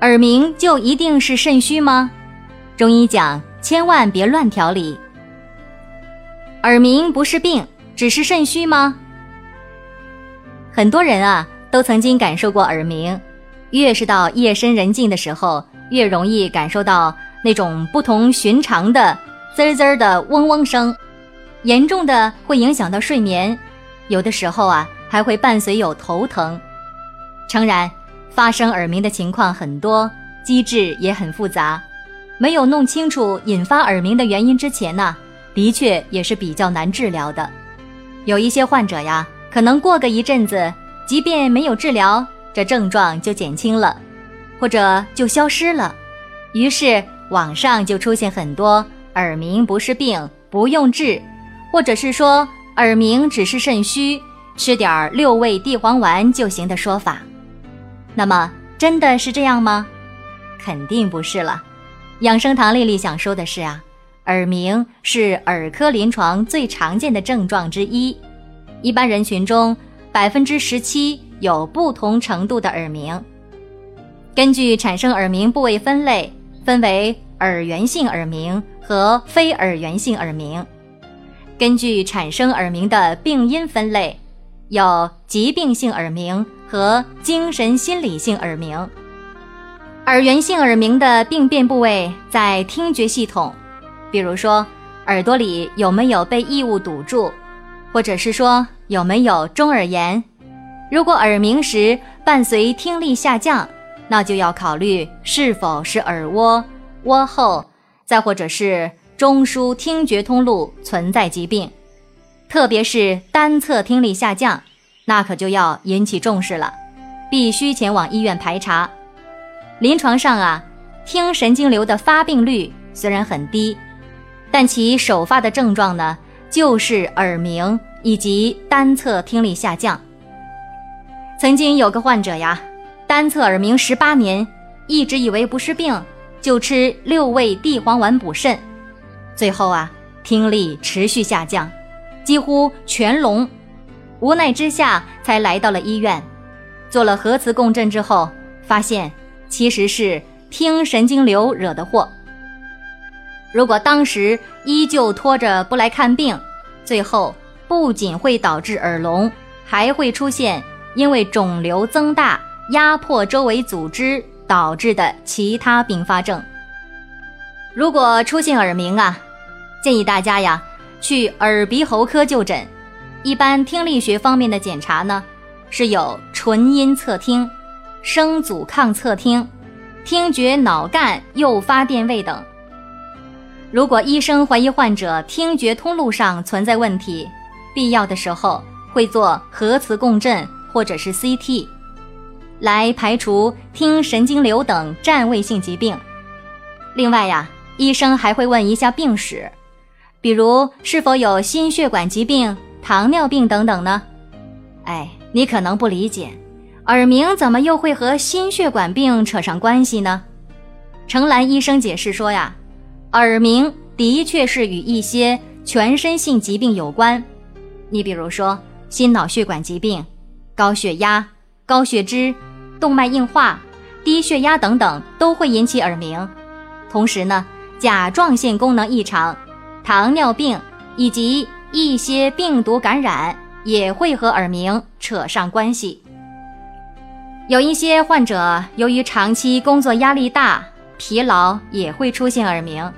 耳鸣就一定是肾虚吗？中医讲千万别乱调理。耳鸣不是病，只是肾虚吗？很多人啊都曾经感受过耳鸣，越是到夜深人静的时候，越容易感受到那种不同寻常的滋滋的嗡嗡声，严重的会影响到睡眠，有的时候啊还会伴随有头疼。诚然，发生耳鸣的情况很多，机制也很复杂，没有弄清楚引发耳鸣的原因之前呢，的确也是比较难治疗的。有一些患者呀，可能过个一阵子，即便没有治疗，这症状就减轻了，或者就消失了。于是网上就出现很多耳鸣不是病，不用治，或者是说耳鸣只是肾虚，吃点六味地黄丸就行的说法。那么真的是这样吗？肯定不是了。养生堂丽丽想说的是啊，耳鸣是耳科临床最常见的症状之一。一般人群中，百分之十七有不同程度的耳鸣。根据产生耳鸣部位分类，分为耳源性耳鸣和非耳源性耳鸣。根据产生耳鸣的病因分类，有疾病性耳鸣。和精神心理性耳鸣，耳源性耳鸣的病变部位在听觉系统，比如说耳朵里有没有被异物堵住，或者是说有没有中耳炎。如果耳鸣时伴随听力下降，那就要考虑是否是耳蜗、蜗后，再或者是中枢听觉通路存在疾病，特别是单侧听力下降。那可就要引起重视了，必须前往医院排查。临床上啊，听神经瘤的发病率虽然很低，但其首发的症状呢，就是耳鸣以及单侧听力下降。曾经有个患者呀，单侧耳鸣十八年，一直以为不是病，就吃六味地黄丸补肾，最后啊，听力持续下降，几乎全聋。无奈之下，才来到了医院，做了核磁共振之后，发现其实是听神经瘤惹的祸。如果当时依旧拖着不来看病，最后不仅会导致耳聋，还会出现因为肿瘤增大压迫周围组织导致的其他并发症。如果出现耳鸣啊，建议大家呀去耳鼻喉科就诊。一般听力学方面的检查呢，是有纯音测听、声阻抗测听、听觉脑干诱发电位等。如果医生怀疑患者听觉通路上存在问题，必要的时候会做核磁共振或者是 CT，来排除听神经瘤等占位性疾病。另外呀，医生还会问一下病史，比如是否有心血管疾病。糖尿病等等呢？哎，你可能不理解，耳鸣怎么又会和心血管病扯上关系呢？程兰医生解释说呀，耳鸣的确是与一些全身性疾病有关，你比如说心脑血管疾病、高血压、高血脂、动脉硬化、低血压等等都会引起耳鸣。同时呢，甲状腺功能异常、糖尿病以及。一些病毒感染也会和耳鸣扯上关系。有一些患者由于长期工作压力大、疲劳，也会出现耳鸣，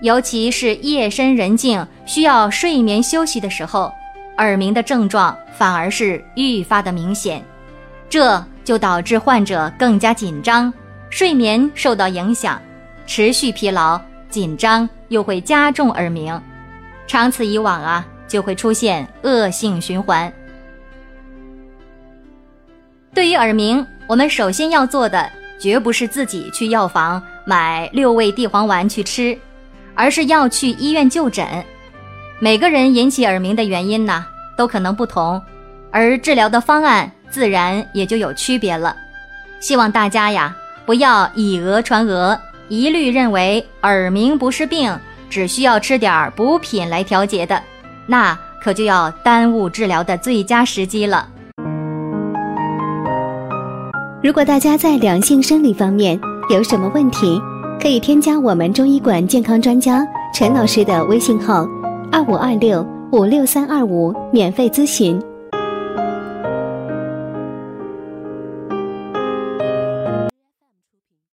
尤其是夜深人静需要睡眠休息的时候，耳鸣的症状反而是愈发的明显，这就导致患者更加紧张，睡眠受到影响，持续疲劳、紧张又会加重耳鸣。长此以往啊，就会出现恶性循环。对于耳鸣，我们首先要做的绝不是自己去药房买六味地黄丸去吃，而是要去医院就诊。每个人引起耳鸣的原因呢，都可能不同，而治疗的方案自然也就有区别了。希望大家呀，不要以讹传讹，一律认为耳鸣不是病，只需要吃点补品来调节的，那可就要耽误治疗的最佳时机了。如果大家在两性生理方面有什么问题，可以添加我们中医馆健康专家陈老师的微信号：二五二六五六三二五，免费咨询。